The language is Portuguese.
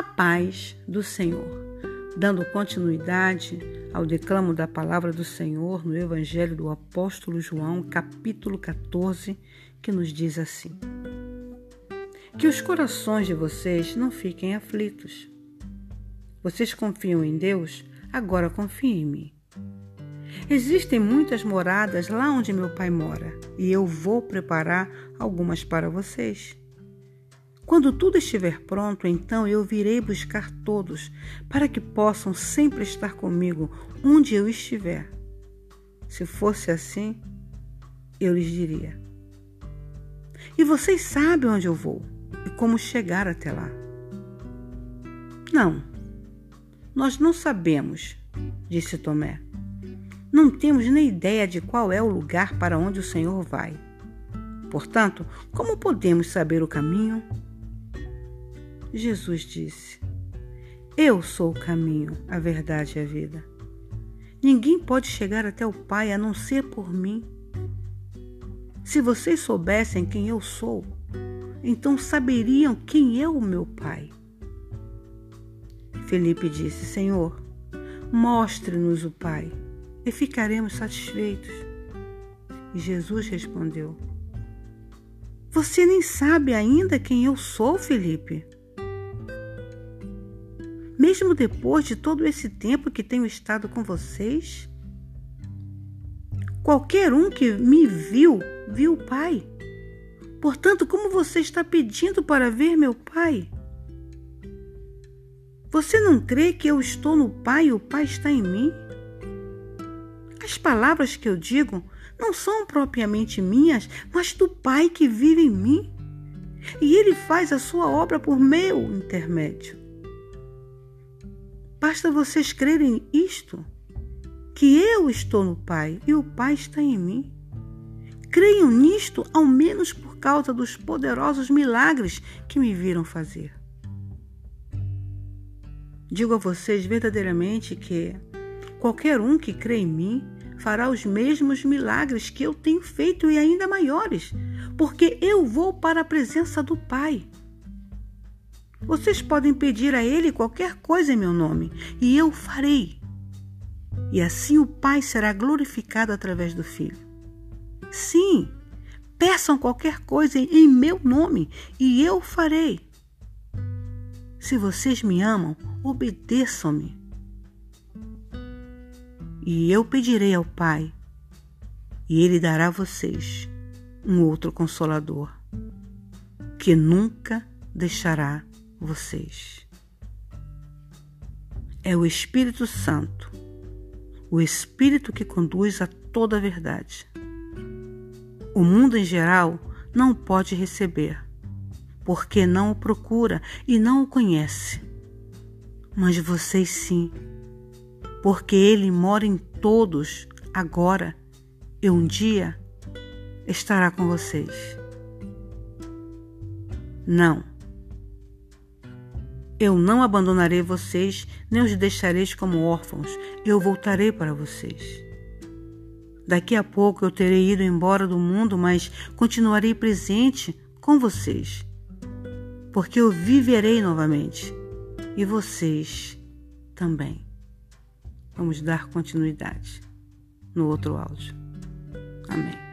paz do Senhor. Dando continuidade ao declamo da palavra do Senhor no Evangelho do Apóstolo João, capítulo 14, que nos diz assim: Que os corações de vocês não fiquem aflitos. Vocês confiam em Deus? Agora confiem em mim. Existem muitas moradas lá onde meu pai mora, e eu vou preparar algumas para vocês. Quando tudo estiver pronto, então eu virei buscar todos, para que possam sempre estar comigo onde eu estiver. Se fosse assim, eu lhes diria: E vocês sabem onde eu vou e como chegar até lá. Não, nós não sabemos, disse Tomé. Não temos nem ideia de qual é o lugar para onde o Senhor vai. Portanto, como podemos saber o caminho? Jesus disse: Eu sou o caminho, a verdade e a vida. Ninguém pode chegar até o Pai a não ser por mim. Se vocês soubessem quem eu sou, então saberiam quem é o meu Pai. Felipe disse: Senhor, mostre-nos o Pai e ficaremos satisfeitos. E Jesus respondeu: Você nem sabe ainda quem eu sou, Felipe? Mesmo depois de todo esse tempo que tenho estado com vocês? Qualquer um que me viu, viu o Pai. Portanto, como você está pedindo para ver meu Pai? Você não crê que eu estou no Pai e o Pai está em mim? As palavras que eu digo não são propriamente minhas, mas do Pai que vive em mim. E ele faz a sua obra por meu intermédio. Basta vocês crerem isto, que eu estou no Pai e o Pai está em mim. Creiam nisto, ao menos por causa dos poderosos milagres que me viram fazer. Digo a vocês verdadeiramente que qualquer um que crê em mim fará os mesmos milagres que eu tenho feito e ainda maiores, porque eu vou para a presença do Pai. Vocês podem pedir a Ele qualquer coisa em meu nome, e eu farei. E assim o Pai será glorificado através do Filho. Sim, peçam qualquer coisa em meu nome, e eu farei. Se vocês me amam, obedeçam-me. E eu pedirei ao Pai, e Ele dará a vocês um outro consolador, que nunca deixará vocês. É o Espírito Santo, o Espírito que conduz a toda a verdade. O mundo em geral não pode receber, porque não o procura e não o conhece. Mas vocês sim, porque ele mora em todos agora e um dia estará com vocês. Não eu não abandonarei vocês, nem os deixareis como órfãos. Eu voltarei para vocês. Daqui a pouco eu terei ido embora do mundo, mas continuarei presente com vocês, porque eu viverei novamente e vocês também. Vamos dar continuidade no outro áudio. Amém.